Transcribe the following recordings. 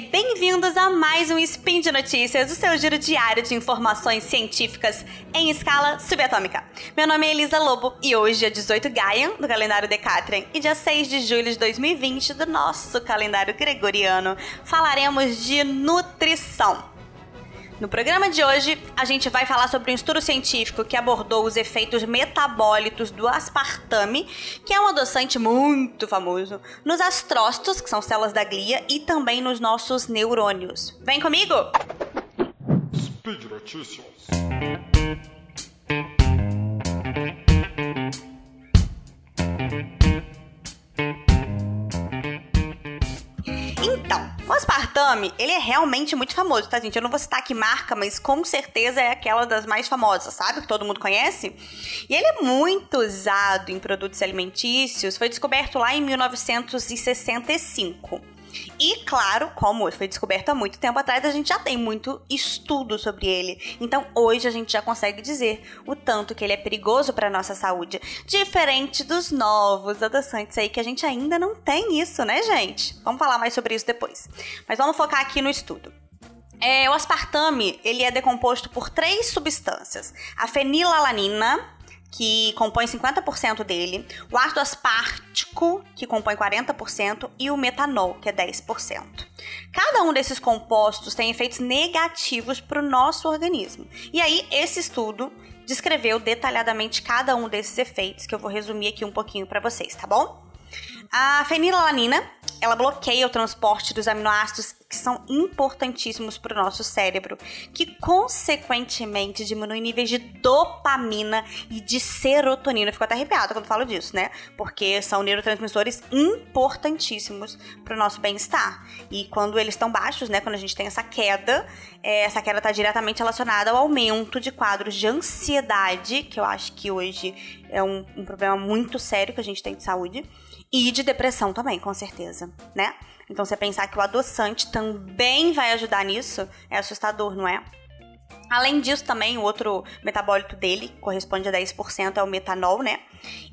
e bem-vindos a mais um Spin de Notícias, o seu giro diário de informações científicas em escala subatômica. Meu nome é Elisa Lobo e hoje é 18 Gaian, do calendário Decatrian, e dia 6 de julho de 2020 do nosso calendário gregoriano, falaremos de nutrição. No programa de hoje, a gente vai falar sobre um estudo científico que abordou os efeitos metabólitos do aspartame, que é um adoçante muito famoso, nos astrócitos, que são células da glia, e também nos nossos neurônios. Vem comigo! Speed Notícias. O aspartame, ele é realmente muito famoso, tá, gente? Eu não vou citar que marca, mas com certeza é aquela das mais famosas, sabe? Que todo mundo conhece. E ele é muito usado em produtos alimentícios, foi descoberto lá em 1965. E claro, como foi descoberto há muito tempo atrás, a gente já tem muito estudo sobre ele. Então hoje a gente já consegue dizer o tanto que ele é perigoso para nossa saúde, diferente dos novos adoçantes aí que a gente ainda não tem isso, né, gente? Vamos falar mais sobre isso depois. Mas vamos focar aqui no estudo. É, o aspartame ele é decomposto por três substâncias: a fenilalanina, que compõe 50% dele, o ácido aspartico, que compõe 40%, e o metanol, que é 10%. Cada um desses compostos tem efeitos negativos para o nosso organismo. E aí, esse estudo descreveu detalhadamente cada um desses efeitos, que eu vou resumir aqui um pouquinho para vocês, tá bom? A fenilalanina, ela bloqueia o transporte dos aminoácidos que são importantíssimos para o nosso cérebro, que consequentemente diminui níveis de dopamina e de serotonina. Fico até arrepiada quando falo disso, né? Porque são neurotransmissores importantíssimos para o nosso bem-estar. E quando eles estão baixos, né? Quando a gente tem essa queda, é, essa queda está diretamente relacionada ao aumento de quadros de ansiedade, que eu acho que hoje é um, um problema muito sério que a gente tem de saúde e de depressão também, com certeza, né? Então, você pensar que o adoçante também vai ajudar nisso é assustador, não é? Além disso, também, o outro metabólito dele, corresponde a 10%, é o metanol, né?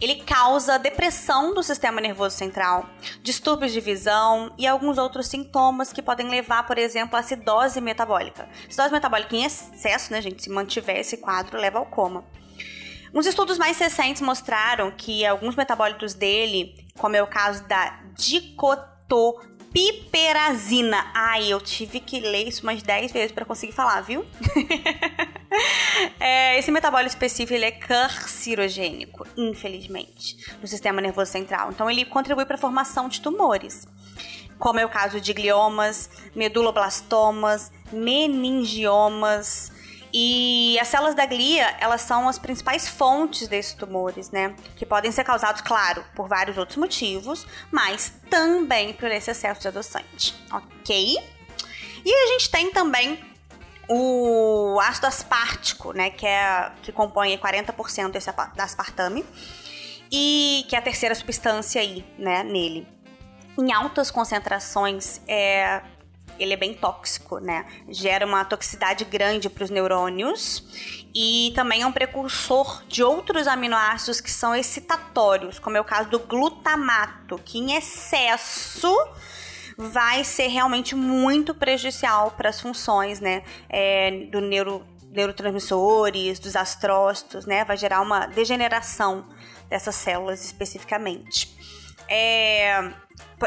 Ele causa depressão do sistema nervoso central, distúrbios de visão e alguns outros sintomas que podem levar, por exemplo, a acidose metabólica. Acidose metabólica em excesso, né, gente? Se mantiver esse quadro, leva ao coma. Uns estudos mais recentes mostraram que alguns metabólitos dele, como é o caso da dicotopiperazina. Ai, eu tive que ler isso umas 10 vezes para conseguir falar, viu? é, esse metabólito específico ele é carcinogênico, infelizmente, no sistema nervoso central. Então ele contribui para a formação de tumores como é o caso de gliomas, meduloblastomas, meningiomas, e as células da glia, elas são as principais fontes desses tumores, né? Que podem ser causados, claro, por vários outros motivos, mas também por esse excesso de adoçante, ok? E a gente tem também o ácido aspartico, né? Que, é, que compõe 40% desse, da aspartame e que é a terceira substância aí, né, nele. Em altas concentrações, é, ele é bem tóxico, né? Gera uma toxicidade grande para os neurônios e também é um precursor de outros aminoácidos que são excitatórios, como é o caso do glutamato, que em excesso vai ser realmente muito prejudicial para as funções, né, é, do neuro, neurotransmissores, dos astrócitos, né, vai gerar uma degeneração dessas células especificamente. É,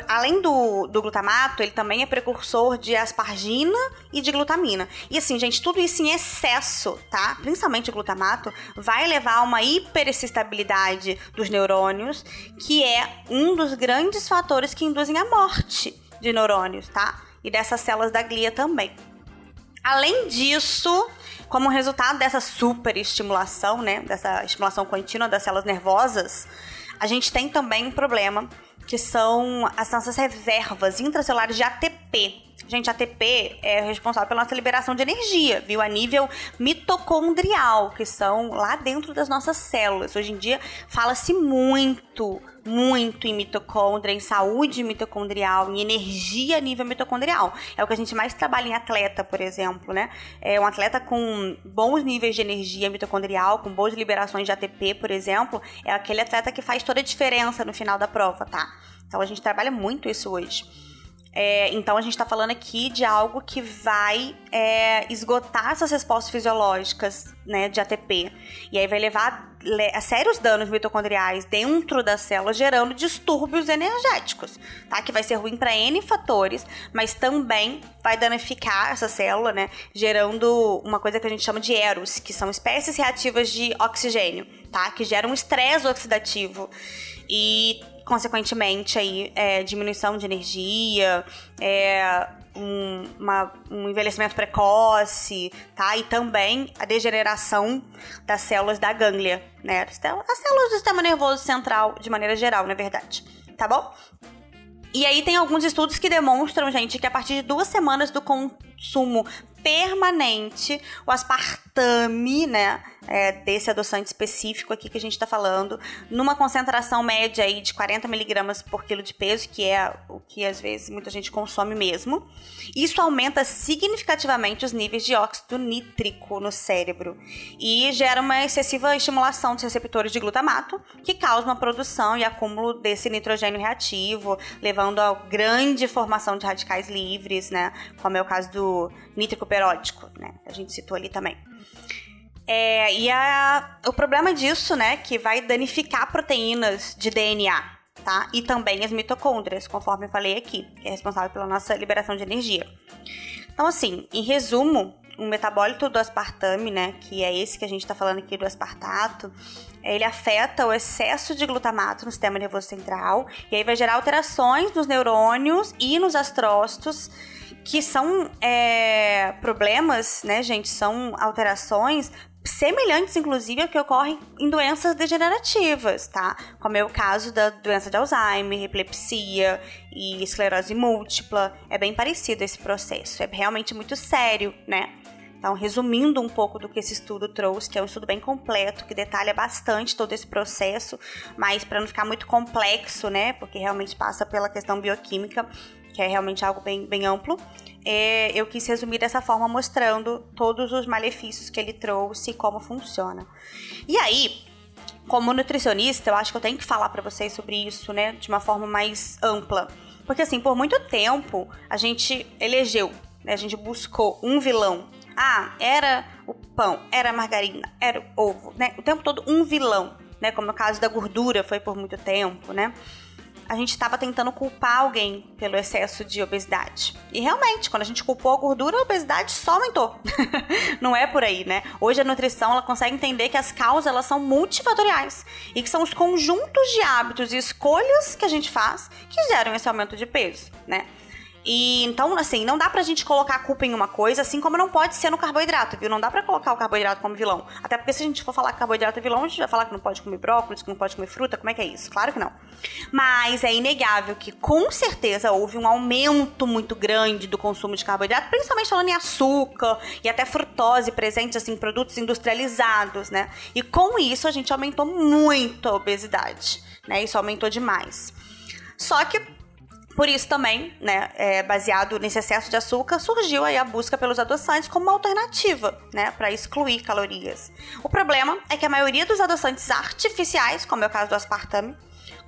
além do, do glutamato, ele também é precursor de aspargina e de glutamina. E assim, gente, tudo isso em excesso, tá? Principalmente o glutamato, vai levar a uma hiperexcitabilidade dos neurônios, que é um dos grandes fatores que induzem a morte de neurônios, tá? E dessas células da glia também. Além disso, como resultado dessa superestimulação, né, dessa estimulação contínua das células nervosas, a gente tem também um problema que são as nossas reservas intracelulares de ATP. Gente, ATP é responsável pela nossa liberação de energia, viu? A nível mitocondrial, que são lá dentro das nossas células. Hoje em dia fala-se muito muito em mitocôndria, em saúde mitocondrial, em energia a nível mitocondrial. É o que a gente mais trabalha em atleta, por exemplo, né? É um atleta com bons níveis de energia mitocondrial, com boas liberações de ATP, por exemplo, é aquele atleta que faz toda a diferença no final da prova, tá? Então a gente trabalha muito isso hoje. É, então a gente está falando aqui de algo que vai é, esgotar essas respostas fisiológicas né, de ATP. E aí vai levar a sérios danos mitocondriais dentro da célula, gerando distúrbios energéticos, tá? Que vai ser ruim para N fatores, mas também vai danificar essa célula, né? Gerando uma coisa que a gente chama de eros, que são espécies reativas de oxigênio, tá? Que geram estresse oxidativo. E consequentemente aí é, diminuição de energia, é, um, uma, um, envelhecimento precoce, tá? E também a degeneração das células da gânglia, né? As células do sistema nervoso central, de maneira geral, na verdade, tá bom? E aí tem alguns estudos que demonstram, gente, que a partir de duas semanas do consumo permanente, o aspartame, né, é, desse adoçante específico aqui que a gente está falando, numa concentração média aí de 40 miligramas por quilo de peso, que é o que às vezes muita gente consome mesmo. Isso aumenta significativamente os níveis de óxido nítrico no cérebro e gera uma excessiva estimulação dos receptores de glutamato, que causa uma produção e acúmulo desse nitrogênio reativo, levando a grande formação de radicais livres, né, como é o caso do nítrico peródico, né, a gente citou ali também. É, e a, o problema disso, né, que vai danificar proteínas de DNA, tá? E também as mitocôndrias, conforme eu falei aqui, que é responsável pela nossa liberação de energia. Então, assim, em resumo, um metabólito do aspartame, né, que é esse que a gente está falando aqui do aspartato, ele afeta o excesso de glutamato no sistema nervoso central e aí vai gerar alterações nos neurônios e nos astrócitos que são é, problemas, né, gente? São alterações semelhantes, inclusive, ao que ocorrem em doenças degenerativas, tá? Como é o caso da doença de Alzheimer, epilepsia e esclerose múltipla. É bem parecido esse processo. É realmente muito sério, né? Então, resumindo um pouco do que esse estudo trouxe, que é um estudo bem completo, que detalha bastante todo esse processo, mas para não ficar muito complexo, né? Porque realmente passa pela questão bioquímica, que é realmente algo bem, bem amplo é, eu quis resumir dessa forma, mostrando todos os malefícios que ele trouxe e como funciona. E aí, como nutricionista, eu acho que eu tenho que falar para vocês sobre isso, né, de uma forma mais ampla. Porque, assim, por muito tempo, a gente elegeu, né, a gente buscou um vilão. Ah, era o pão, era a margarina, era o ovo, né? O tempo todo um vilão, né? Como no caso da gordura foi por muito tempo, né? A gente estava tentando culpar alguém pelo excesso de obesidade. E realmente, quando a gente culpou a gordura, a obesidade só aumentou. Não é por aí, né? Hoje a nutrição ela consegue entender que as causas elas são multifatoriais e que são os conjuntos de hábitos e escolhas que a gente faz que geram esse aumento de peso, né? E então, assim, não dá pra gente colocar a culpa em uma coisa, assim como não pode ser no carboidrato, viu? Não dá pra colocar o carboidrato como vilão. Até porque se a gente for falar que carboidrato é vilão, a gente vai falar que não pode comer brócolis, que não pode comer fruta, como é que é isso? Claro que não. Mas é inegável que com certeza houve um aumento muito grande do consumo de carboidrato, principalmente falando em açúcar e até frutose presentes assim, em produtos industrializados, né? E com isso a gente aumentou muito a obesidade, né? Isso aumentou demais. Só que por isso também, né, é, baseado nesse excesso de açúcar, surgiu aí a busca pelos adoçantes como uma alternativa, né, para excluir calorias. O problema é que a maioria dos adoçantes artificiais, como é o caso do aspartame,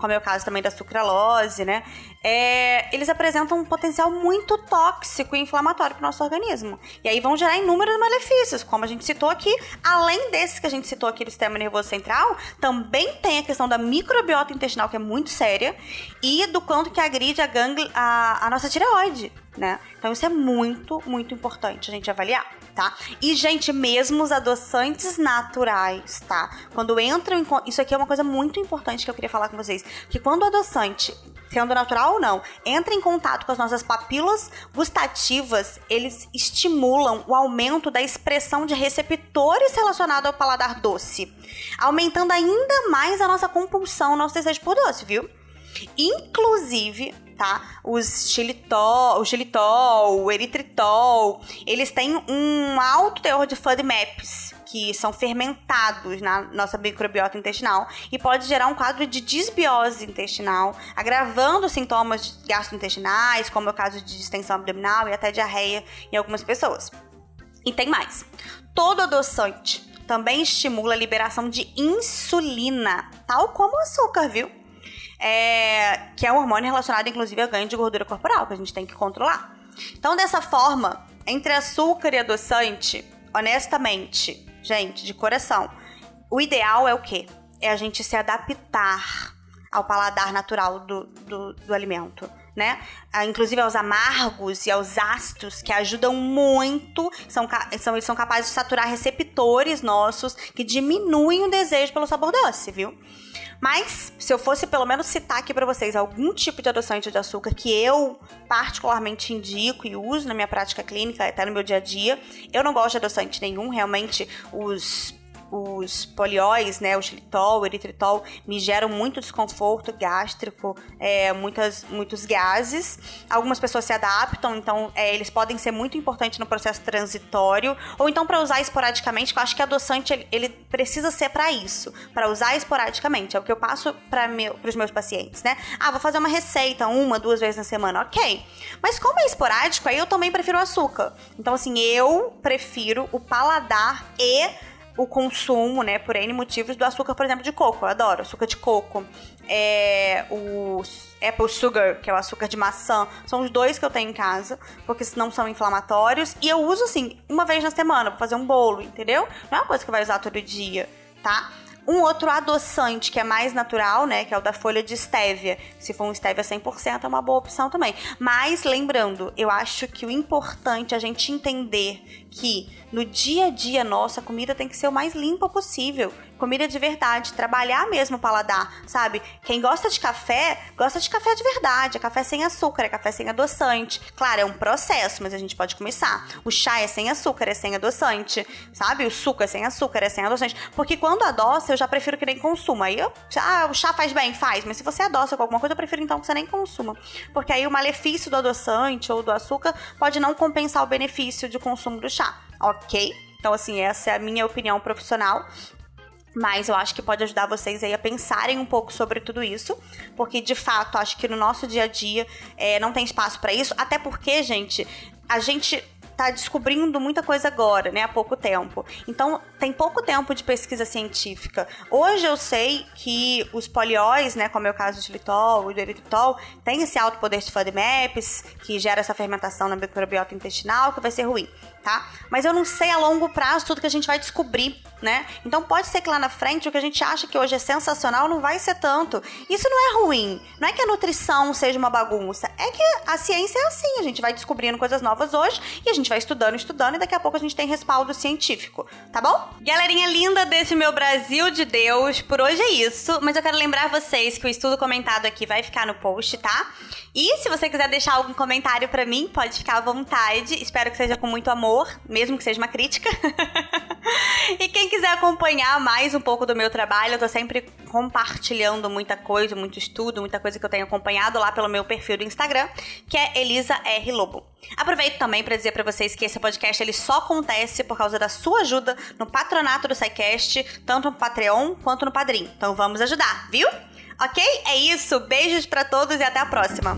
como é o caso também da sucralose, né? É, eles apresentam um potencial muito tóxico e inflamatório para o nosso organismo. E aí vão gerar inúmeros malefícios, como a gente citou aqui. Além desses que a gente citou aqui do sistema nervoso central, também tem a questão da microbiota intestinal, que é muito séria, e do quanto que agride a, gangle, a, a nossa tireoide né? Então isso é muito, muito importante a gente avaliar, tá? E, gente, mesmo os adoçantes naturais, tá? Quando entram em... Isso aqui é uma coisa muito importante que eu queria falar com vocês. Que quando o adoçante, sendo natural ou não, entra em contato com as nossas papilas gustativas, eles estimulam o aumento da expressão de receptores relacionados ao paladar doce, aumentando ainda mais a nossa compulsão, nosso desejo por doce, viu? Inclusive, tá? Os xilitol, o xilitol, o eritritol, eles têm um alto teor de FODMAPs, que são fermentados na nossa microbiota intestinal e pode gerar um quadro de disbiose intestinal, agravando sintomas gastrointestinais, como é o caso de distensão abdominal e até diarreia em algumas pessoas. E tem mais. Todo adoçante também estimula a liberação de insulina, tal como o açúcar, viu? É, que é um hormônio relacionado, inclusive, ao ganho de gordura corporal, que a gente tem que controlar. Então, dessa forma, entre açúcar e adoçante, honestamente, gente, de coração, o ideal é o quê? É a gente se adaptar ao paladar natural do, do, do alimento né? Ah, inclusive aos amargos e aos ácidos, que ajudam muito, são, são, eles são capazes de saturar receptores nossos que diminuem o desejo pelo sabor doce, viu? Mas, se eu fosse pelo menos citar aqui para vocês algum tipo de adoçante de açúcar que eu particularmente indico e uso na minha prática clínica, até no meu dia a dia, eu não gosto de adoçante nenhum, realmente os os polióis, né, o xilitol, o eritritol, me geram muito desconforto gástrico, é, muitas, muitos gases. Algumas pessoas se adaptam, então é, eles podem ser muito importantes no processo transitório, ou então para usar esporadicamente, que eu acho que adoçante ele, ele precisa ser para isso, para usar esporadicamente. É o que eu passo para meu, os meus pacientes, né? Ah, vou fazer uma receita uma, duas vezes na semana, ok. Mas como é esporádico, aí eu também prefiro açúcar. Então, assim, eu prefiro o paladar e o consumo, né, por N motivos, do açúcar, por exemplo, de coco. Eu adoro açúcar de coco. É, o Apple Sugar, que é o açúcar de maçã, são os dois que eu tenho em casa, porque não são inflamatórios. E eu uso, assim, uma vez na semana pra fazer um bolo, entendeu? Não é uma coisa que vai usar todo dia, tá? Um outro adoçante que é mais natural, né, que é o da folha de stevia. Se for um stevia 100% é uma boa opção também. Mas lembrando, eu acho que o importante é a gente entender que no dia a dia nossa a comida tem que ser o mais limpa possível comida de verdade, trabalhar mesmo o paladar, sabe? Quem gosta de café, gosta de café de verdade, é café sem açúcar, é café sem adoçante. Claro, é um processo, mas a gente pode começar. O chá é sem açúcar, é sem adoçante, sabe? O suco é sem açúcar, é sem adoçante. Porque quando adoça, eu já prefiro que nem consuma. Aí eu, ah, o chá faz bem, faz, mas se você adoça com alguma coisa, eu prefiro então que você nem consuma. Porque aí o malefício do adoçante ou do açúcar pode não compensar o benefício de consumo do chá, ok? Então, assim, essa é a minha opinião profissional. Mas eu acho que pode ajudar vocês aí a pensarem um pouco sobre tudo isso, porque de fato acho que no nosso dia a dia é, não tem espaço para isso, até porque, gente, a gente tá descobrindo muita coisa agora, né? Há pouco tempo. Então, tem pouco tempo de pesquisa científica. Hoje eu sei que os polióis, né, como é o caso de litol e do eritritol, tem esse alto poder de FODMAPs, que gera essa fermentação na microbiota intestinal, que vai ser ruim tá? Mas eu não sei a longo prazo tudo que a gente vai descobrir, né? Então pode ser que lá na frente o que a gente acha que hoje é sensacional não vai ser tanto. Isso não é ruim. Não é que a nutrição seja uma bagunça. É que a ciência é assim. A gente vai descobrindo coisas novas hoje e a gente vai estudando, estudando e daqui a pouco a gente tem respaldo científico, tá bom? Galerinha linda desse meu Brasil de Deus, por hoje é isso. Mas eu quero lembrar vocês que o estudo comentado aqui vai ficar no post, tá? E se você quiser deixar algum comentário para mim, pode ficar à vontade. Espero que seja com muito amor mesmo que seja uma crítica. e quem quiser acompanhar mais um pouco do meu trabalho, eu tô sempre compartilhando muita coisa, muito estudo, muita coisa que eu tenho acompanhado lá pelo meu perfil do Instagram, que é Elisa R Lobo. Aproveito também para dizer para vocês que esse podcast ele só acontece por causa da sua ajuda no patronato do SciCast, tanto no Patreon quanto no Padrim. Então vamos ajudar, viu? Ok? É isso. Beijos para todos e até a próxima.